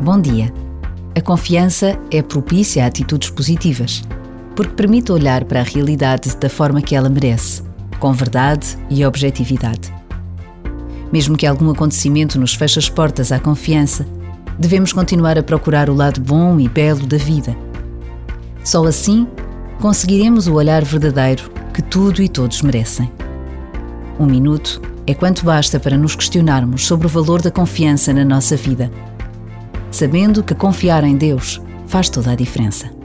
Bom dia. A confiança é propícia a atitudes positivas, porque permite olhar para a realidade da forma que ela merece, com verdade e objetividade. Mesmo que algum acontecimento nos feche as portas à confiança, devemos continuar a procurar o lado bom e belo da vida. Só assim conseguiremos o olhar verdadeiro que tudo e todos merecem. Um minuto é quanto basta para nos questionarmos sobre o valor da confiança na nossa vida sabendo que confiar em Deus faz toda a diferença.